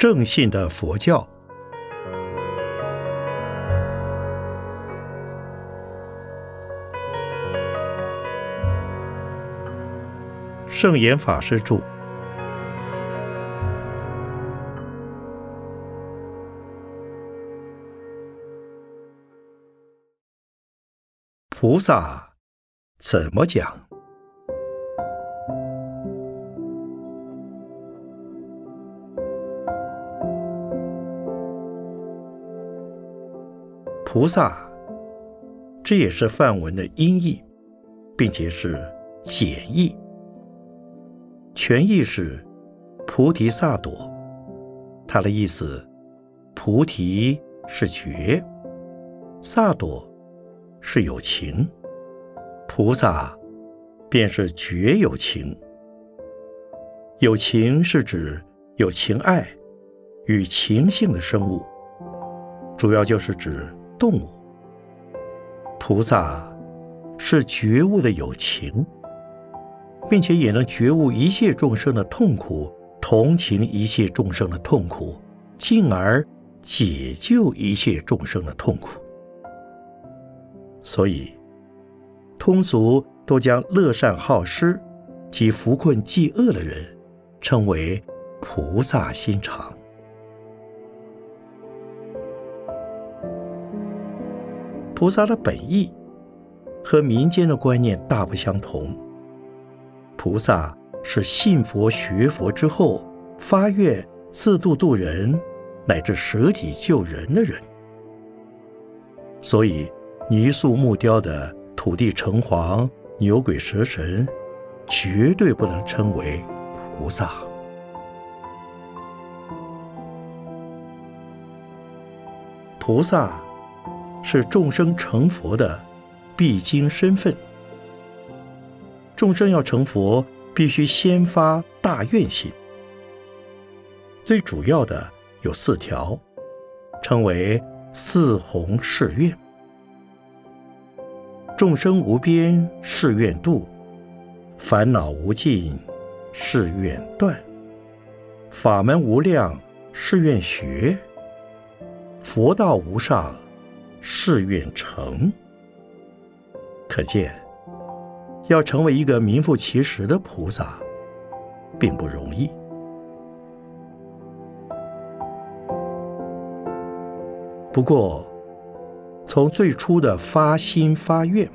正信的佛教。圣严法师著。菩萨怎么讲？菩萨，这也是梵文的音译，并且是简译。全译是菩提萨埵，它的意思，菩提是觉，萨埵是有情，菩萨便是觉有情。有情是指有情爱与情性的生物，主要就是指动物。菩萨是觉悟的有情。并且也能觉悟一切众生的痛苦，同情一切众生的痛苦，进而解救一切众生的痛苦。所以，通俗都将乐善好施及扶困济恶的人称为菩萨心肠。菩萨的本意和民间的观念大不相同。菩萨是信佛学佛之后发愿自度度人，乃至舍己救人的人。所以泥塑木雕的土地城隍、牛鬼蛇神，绝对不能称为菩萨。菩萨是众生成佛的必经身份。众生要成佛，必须先发大愿心。最主要的有四条，称为四弘誓愿：众生无边誓愿度，烦恼无尽誓愿断，法门无量誓愿学，佛道无上誓愿成。可见。要成为一个名副其实的菩萨，并不容易。不过，从最初的发心发愿，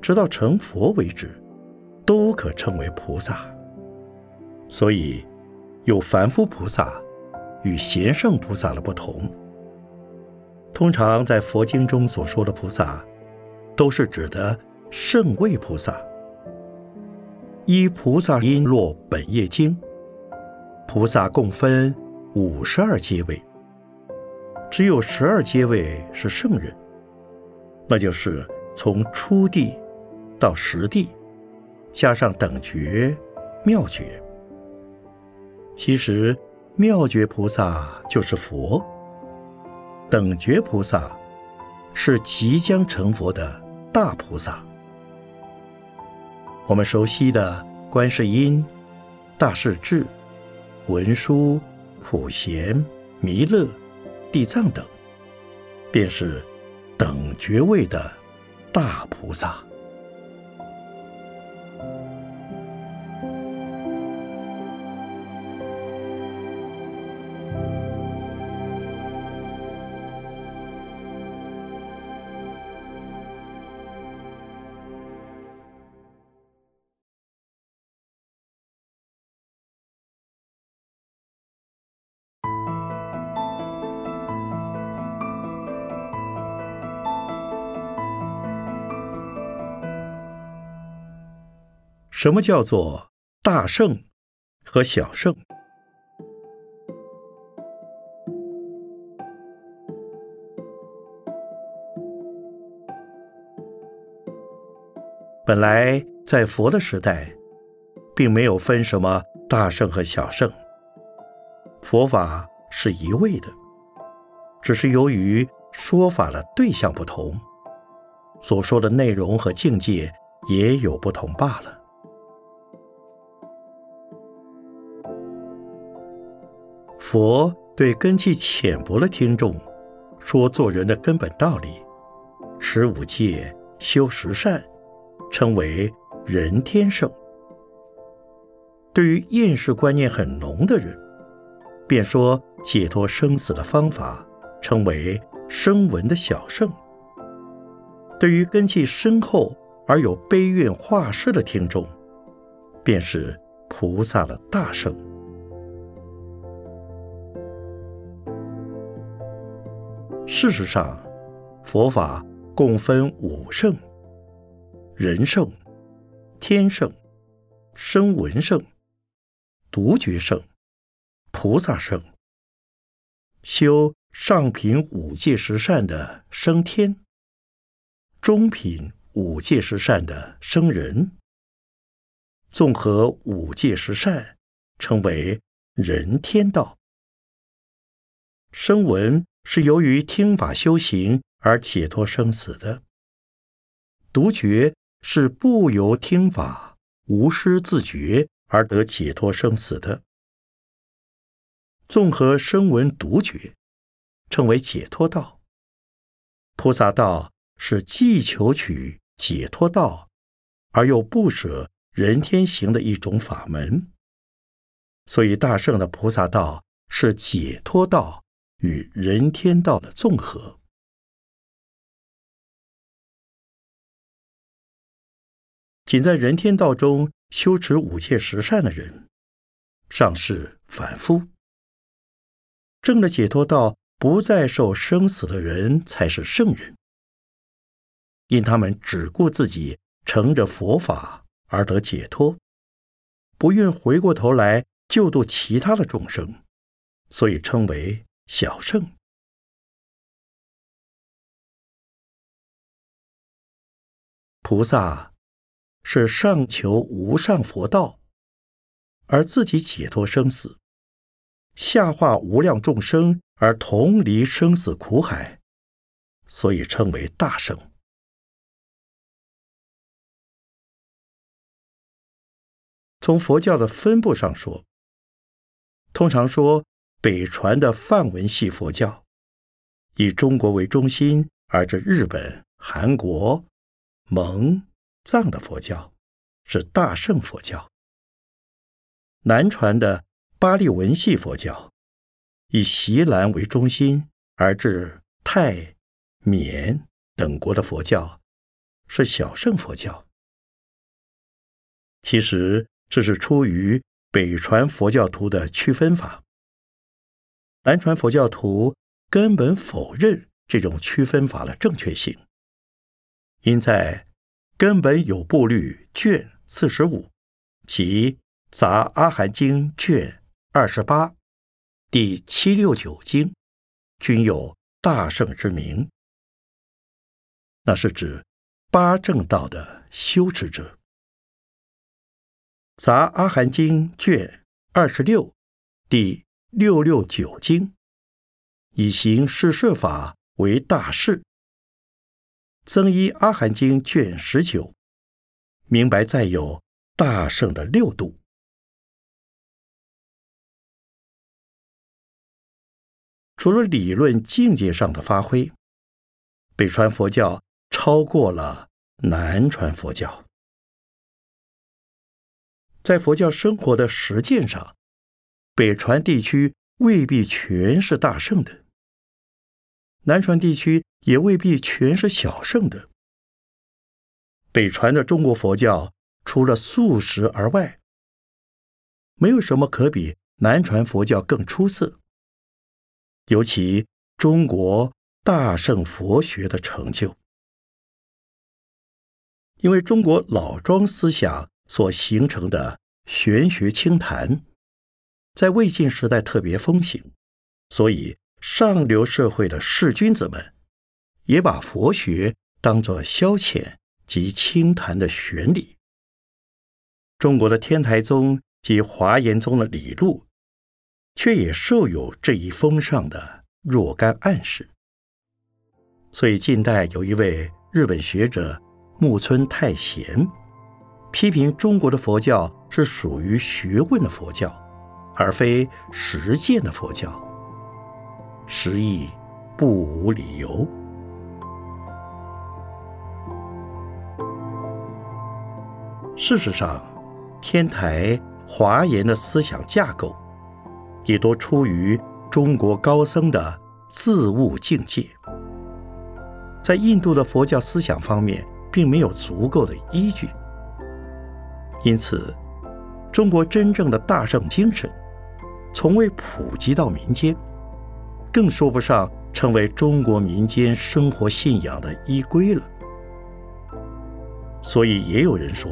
直到成佛为止，都可称为菩萨。所以，有凡夫菩萨与贤圣菩萨的不同。通常在佛经中所说的菩萨，都是指的。圣位菩萨，依菩萨因落本业经，菩萨共分五十二阶位，只有十二阶位是圣人，那就是从初地到实地，加上等觉、妙觉。其实妙觉菩萨就是佛，等觉菩萨是即将成佛的大菩萨。我们熟悉的观世音、大势至、文殊、普贤、弥勒、地藏等，便是等觉位的大菩萨。什么叫做大圣和小圣？本来在佛的时代，并没有分什么大圣和小圣，佛法是一味的，只是由于说法的对象不同，所说的内容和境界也有不同罢了。佛对根器浅薄的听众说做人的根本道理：持五戒，修十善，称为人天圣。对于厌世观念很浓的人，便说解脱生死的方法，称为声闻的小圣。对于根器深厚而有悲愿化世的听众，便是菩萨的大圣。事实上，佛法共分五圣：人圣、天圣、声闻圣、独觉圣、菩萨圣。修上品五戒十善的升天。中品五戒十善的生人，综合五戒十善，称为人天道。声闻是由于听法修行而解脱生死的；独觉是不由听法无师自觉而得解脱生死的。综合声闻独觉，称为解脱道。菩萨道。是既求取解脱道，而又不舍人天行的一种法门。所以，大圣的菩萨道是解脱道与人天道的综合。仅在人天道中修持五戒十善的人，尚是凡夫；正的解脱道，不再受生死的人，才是圣人。因他们只顾自己乘着佛法而得解脱，不愿回过头来救度其他的众生，所以称为小圣。菩萨是上求无上佛道，而自己解脱生死；下化无量众生而同离生死苦海，所以称为大圣。从佛教的分布上说，通常说北传的梵文系佛教，以中国为中心，而这日本、韩国、蒙、藏的佛教是大乘佛教；南传的巴利文系佛教，以锡兰为中心，而至泰、缅等国的佛教是小乘佛教。其实。这是出于北传佛教徒的区分法，南传佛教徒根本否认这种区分法的正确性，因在《根本有部律》卷四十五及《杂阿含经》卷二十八、第七六九经均有大圣之名，那是指八正道的修持者。《杂阿含经》卷二十六，第六六九经，以行施设法为大事。增一阿含经》卷十九，明白再有大圣的六度。除了理论境界上的发挥，北传佛教超过了南传佛教。在佛教生活的实践上，北传地区未必全是大圣的，南传地区也未必全是小圣的。北传的中国佛教除了素食而外，没有什么可比南传佛教更出色。尤其中国大圣佛学的成就，因为中国老庄思想。所形成的玄学清谈，在魏晋时代特别风行，所以上流社会的士君子们也把佛学当作消遣及清谈的玄理。中国的天台宗及华严宗的理路，却也受有这一风尚的若干暗示。所以近代有一位日本学者木村太贤。批评中国的佛教是属于学问的佛教，而非实践的佛教，实亦不无理由。事实上，天台华严的思想架构，也多出于中国高僧的自悟境界，在印度的佛教思想方面，并没有足够的依据，因此，中国真正的大圣精神。从未普及到民间，更说不上成为中国民间生活信仰的依归了。所以也有人说，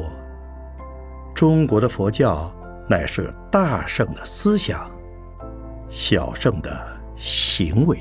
中国的佛教乃是大圣的思想，小圣的行为。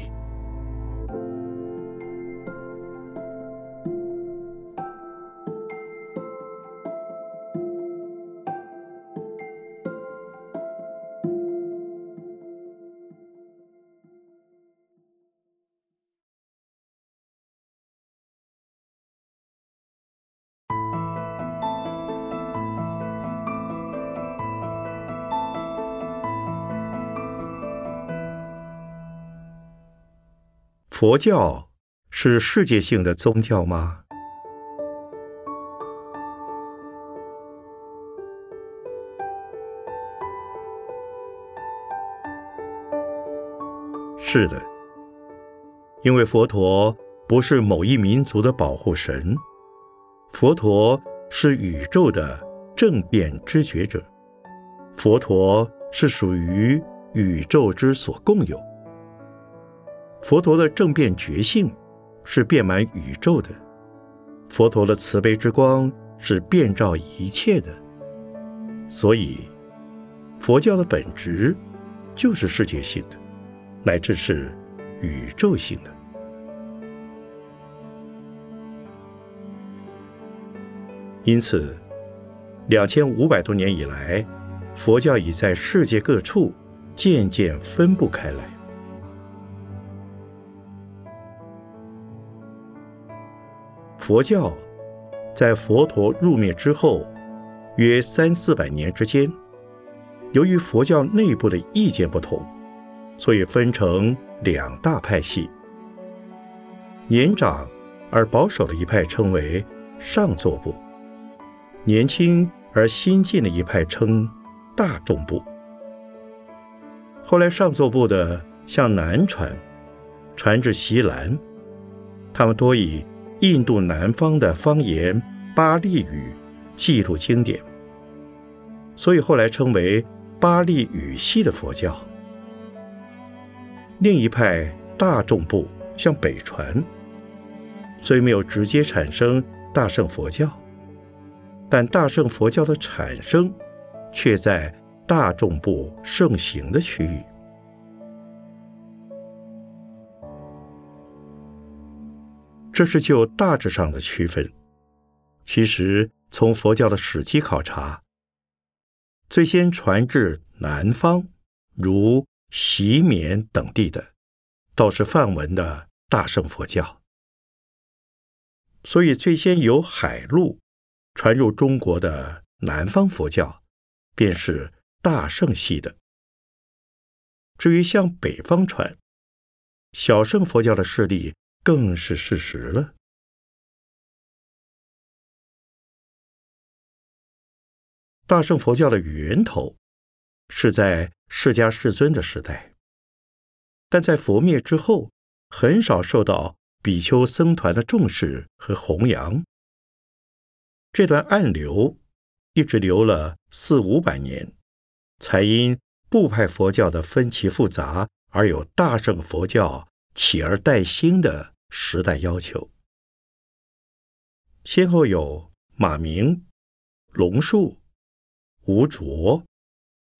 佛教是世界性的宗教吗？是的，因为佛陀不是某一民族的保护神，佛陀是宇宙的正变知觉者，佛陀是属于宇宙之所共有。佛陀的正变觉性是遍满宇宙的，佛陀的慈悲之光是遍照一切的，所以佛教的本质就是世界性的，乃至是宇宙性的。因此，两千五百多年以来，佛教已在世界各处渐渐分布开来。佛教在佛陀入灭之后约三四百年之间，由于佛教内部的意见不同，所以分成两大派系。年长而保守的一派称为上座部，年轻而新进的一派称大众部。后来上座部的向南传，传至西兰，他们多以。印度南方的方言巴利语记录经典，所以后来称为巴利语系的佛教。另一派大众部向北传，虽没有直接产生大乘佛教，但大乘佛教的产生却在大众部盛行的区域。这是就大致上的区分。其实从佛教的史籍考察，最先传至南方，如席缅等地的，倒是梵文的大乘佛教。所以最先由海路传入中国的南方佛教，便是大乘系的。至于向北方传小乘佛教的势力。更是事实了。大乘佛教的源头是在释迦世尊的时代，但在佛灭之后，很少受到比丘僧团的重视和弘扬。这段暗流一直流了四五百年，才因部派佛教的分歧复杂，而有大乘佛教起而代兴的。时代要求，先后有马明、龙树、吴卓、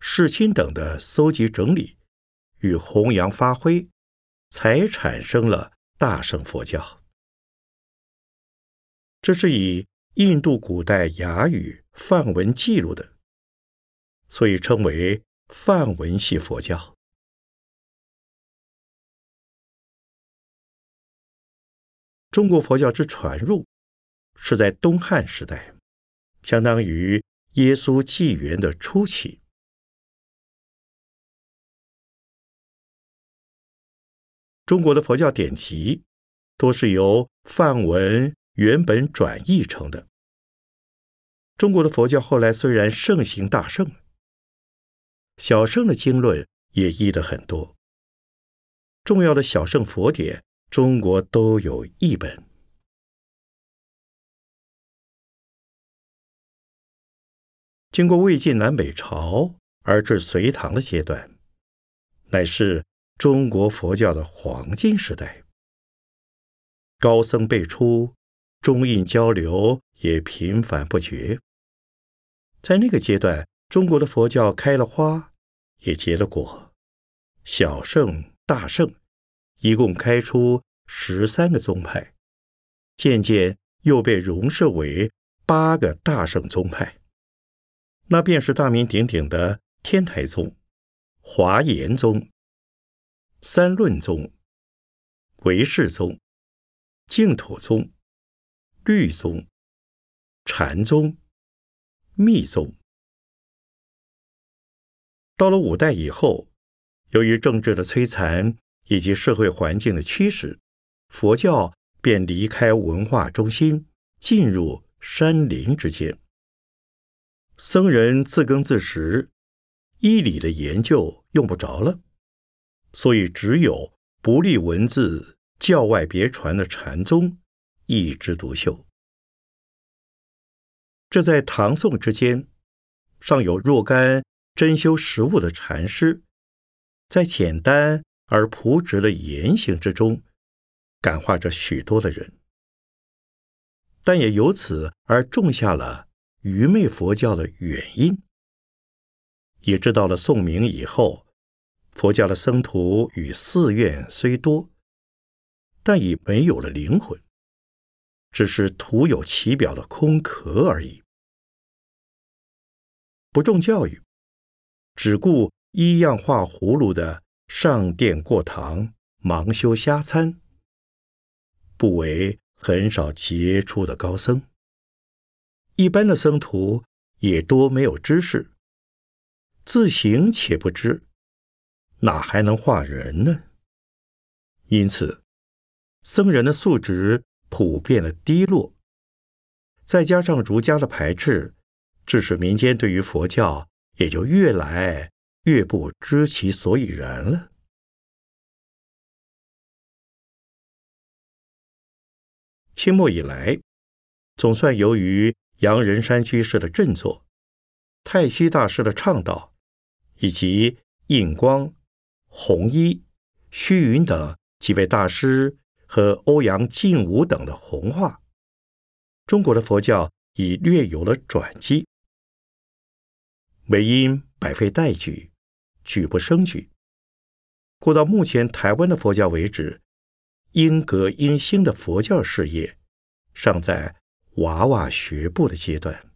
世亲等的搜集整理与弘扬发挥，才产生了大乘佛教。这是以印度古代雅语梵文记录的，所以称为梵文系佛教。中国佛教之传入是在东汉时代相当于耶稣纪元的初期。中国的佛教典籍多是由梵文原本转译成的。中国的佛教后来虽然盛行大圣小圣的经论也译得很多。重要的小圣佛典中国都有译本。经过魏晋南北朝而至隋唐的阶段，乃是中国佛教的黄金时代。高僧辈出，中印交流也频繁不绝。在那个阶段，中国的佛教开了花，也结了果，小圣、大圣，一共开出十三个宗派，渐渐又被融摄为八个大圣宗派。那便是大名鼎鼎的天台宗、华严宗、三论宗、唯识宗、净土宗、律宗、禅宗、密宗。到了五代以后，由于政治的摧残以及社会环境的驱使，佛教便离开文化中心，进入山林之间。僧人自耕自食，医理的研究用不着了，所以只有不立文字、教外别传的禅宗一枝独秀。这在唐宋之间，尚有若干真修实物的禅师，在简单而朴直的言行之中，感化着许多的人，但也由此而种下了。愚昧佛教的原因，也知道了。宋明以后，佛教的僧徒与寺院虽多，但已没有了灵魂，只是徒有其表的空壳而已。不重教育，只顾依样画葫芦的上殿过堂，忙修瞎参，不为很少杰出的高僧。一般的僧徒也多没有知识，自行且不知，哪还能化人呢？因此，僧人的素质普遍的低落，再加上儒家的排斥，致使民间对于佛教也就越来越不知其所以然了。清末以来，总算由于杨仁山居士的振作，太虚大师的倡导，以及印光、弘一、虚云等几位大师和欧阳靖武等的弘化，中国的佛教已略有了转机。唯因百废待举，举不胜举，故到目前台湾的佛教为止，因革因兴的佛教事业，尚在。娃娃学步的阶段，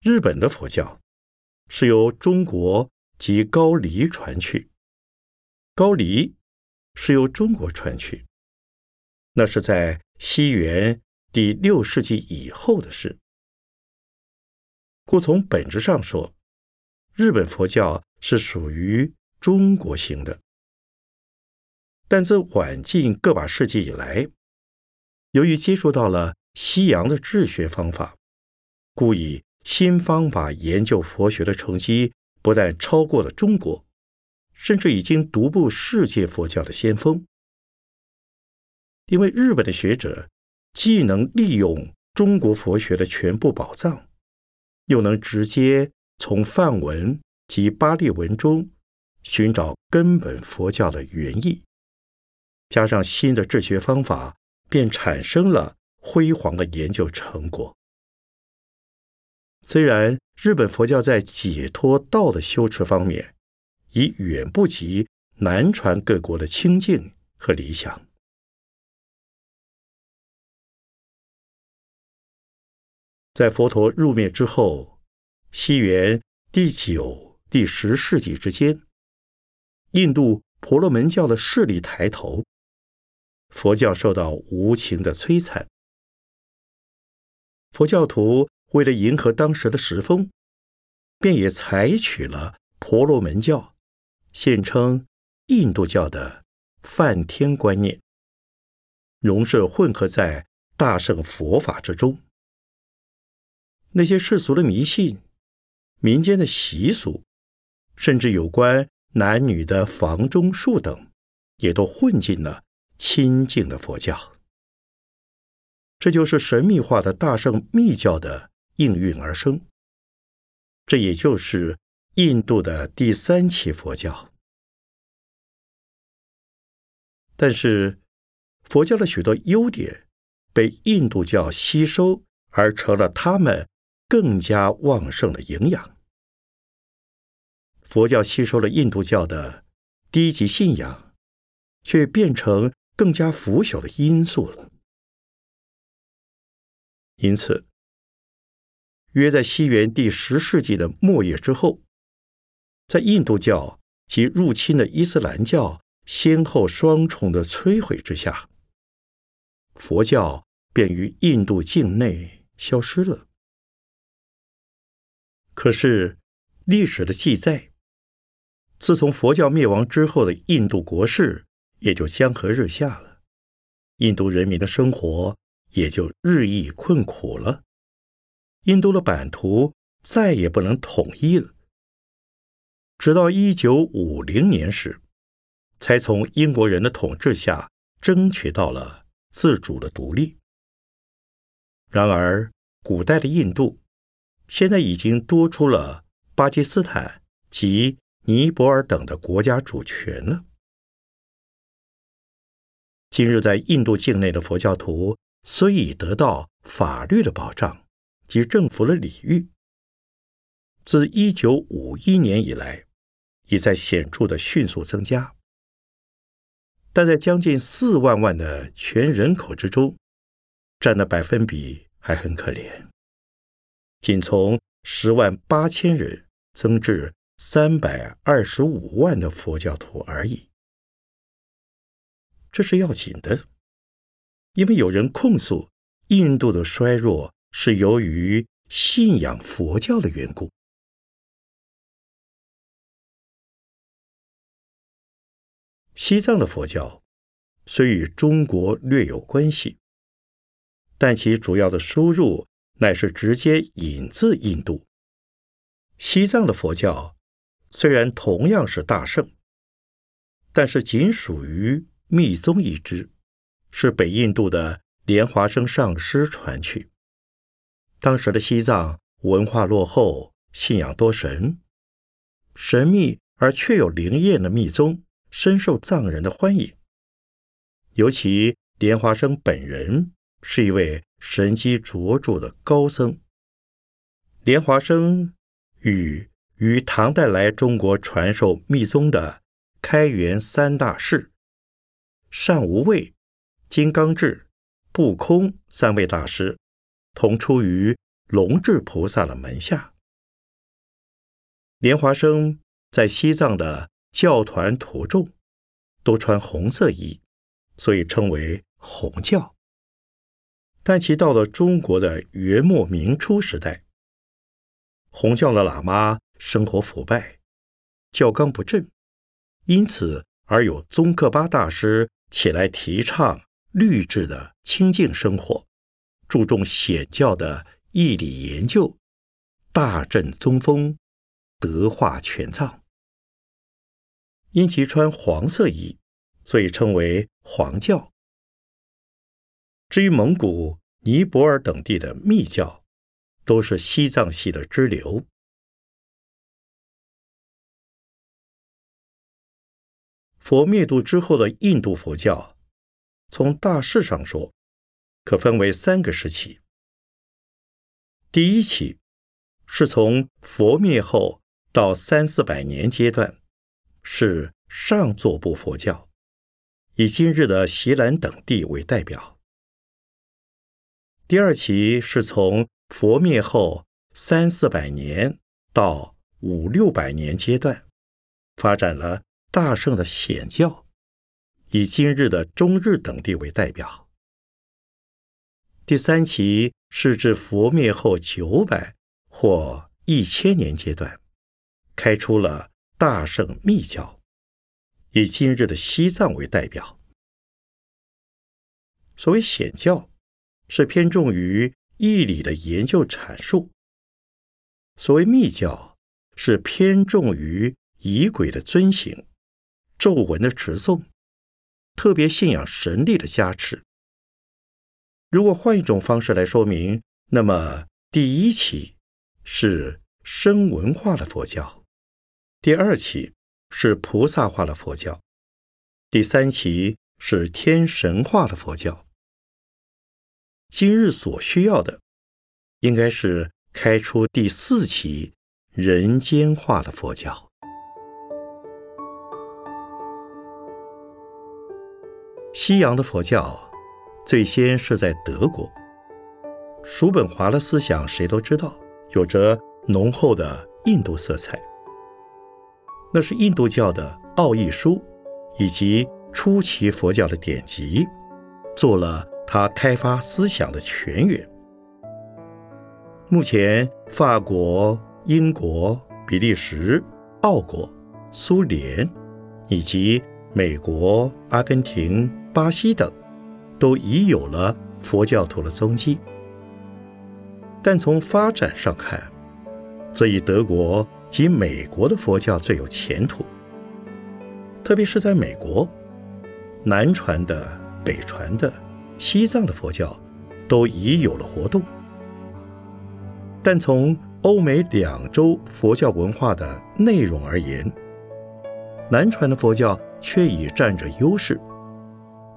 日本的佛教是由中国及高丽传去，高丽是由中国传去，那是在西元第六世纪以后的事。故从本质上说，日本佛教是属于中国型的。但自晚近个把世纪以来，由于接触到了西洋的治学方法，故以新方法研究佛学的成绩，不但超过了中国，甚至已经独步世界佛教的先锋。因为日本的学者既能利用中国佛学的全部宝藏，又能直接从梵文及巴利文中寻找根本佛教的原意。加上新的治学方法，便产生了辉煌的研究成果。虽然日本佛教在解脱道的修持方面，已远不及南传各国的清净和理想，在佛陀入灭之后，西元第九、第十世纪之间，印度婆罗门教的势力抬头。佛教受到无情的摧残，佛教徒为了迎合当时的时风，便也采取了婆罗门教，现称印度教的梵天观念，融摄混合在大乘佛法之中。那些世俗的迷信、民间的习俗，甚至有关男女的房中术等，也都混进了清净的佛教。这就是神秘化的大圣密教的应运而生。这也就是印度的第三期佛教，但是佛教的许多优点被印度教吸收，而成了他们更加旺盛的营养。佛教吸收了印度教的低级信仰，却变成更加腐朽的因素了。因此。约在西元第十世纪的末叶之后，在印度教及入侵的伊斯兰教先后双重的摧毁之下，佛教便于印度境内消失了。可是历史的记载，自从佛教灭亡之后的印度国势也就江河日下了，印度人民的生活也就日益困苦了。印度的版图再也不能统一了。直到一九五零年时，才从英国人的统治下争取到了自主的独立。然而，古代的印度现在已经多出了巴基斯坦及尼泊尔等的国家主权了。今日，在印度境内的佛教徒虽已得到法律的保障。及政府的礼遇，自一九五一年以来，已在显著的迅速增加。但在将近四万万的全人口之中，占的百分比还很可怜，仅从十万八千人增至三百二十五万的佛教徒而已。这是要紧的，因为有人控诉印度的衰弱。是由于信仰佛教的缘故。西藏的佛教虽与中国略有关系，但其主要的输入乃是直接引自印度。西藏的佛教虽然同样是大圣，但是仅属于密宗一支，是北印度的莲华生上师传去。当时的西藏文化落后，信仰多神，神秘而却有灵验的密宗深受藏人的欢迎。尤其莲花生本人是一位神机卓著的高僧。莲花生与于唐代来中国传授密宗的开元三大士善无畏、金刚智、不空三位大师。同出于龙智菩萨的门下。莲华生在西藏的教团徒众都穿红色衣，所以称为红教。但其到了中国的元末明初时代，红教的喇嘛生活腐败，教纲不正，因此而有宗喀巴大师起来提倡律制的清净生活。注重显教的义理研究，大振宗风，德化全藏。因其穿黄色衣，所以称为黄教。至于蒙古、尼泊尔等地的密教，都是西藏系的支流。佛灭度之后的印度佛教，从大势上说。可分为三个时期。第一期是从佛灭后到三四百年阶段，是上座部佛教，以今日的锡兰等地为代表。第二期是从佛灭后三四百年到五六百年阶段，发展了大圣的显教，以今日的中日等地为代表。第三期是至佛灭后九百或一千年阶段，开出了大乘密教，以今日的西藏为代表。所谓显教，是偏重于义理的研究阐述；所谓密教，是偏重于仪轨的遵行、咒文的持诵，特别信仰神力的加持。如果换一种方式来说明，那么第一期是生文化的佛教，第二期是菩萨化的佛教，第三期是天神化的佛教。今日所需要的，应该是开出第四期人间化的佛教。西洋的佛教。最先是在德国，叔本华的思想谁都知道，有着浓厚的印度色彩。那是印度教的奥义书以及初期佛教的典籍，做了他开发思想的泉源。目前，法国、英国、比利时、奥国、苏联以及美国、阿根廷、巴西等。都已有了佛教徒的踪迹，但从发展上看，则以德国及美国的佛教最有前途。特别是在美国，南传的、北传的、西藏的佛教都已有了活动，但从欧美两洲佛教文化的内容而言，南传的佛教却已占着优势。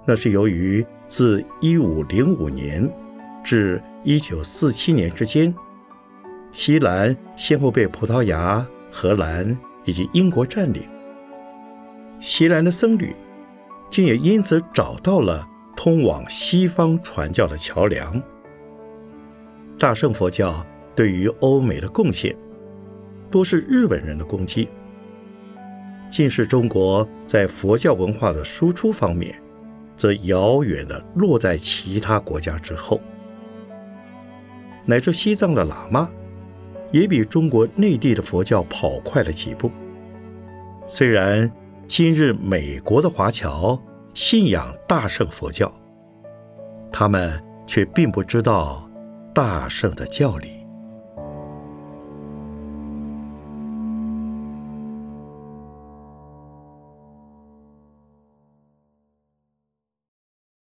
那是由于。自一五零五年至一九四七年之间，西兰先后被葡萄牙、荷兰以及英国占领。西兰的僧侣竟也因此找到了通往西方传教的桥梁。大乘佛教对于欧美的贡献，多是日本人的功绩，近是中国在佛教文化的输出方面。则遥远的落在其他国家之后，乃至西藏的喇嘛，也比中国内地的佛教跑快了几步。虽然今日美国的华侨信仰大圣佛教，他们却并不知道大圣的教理。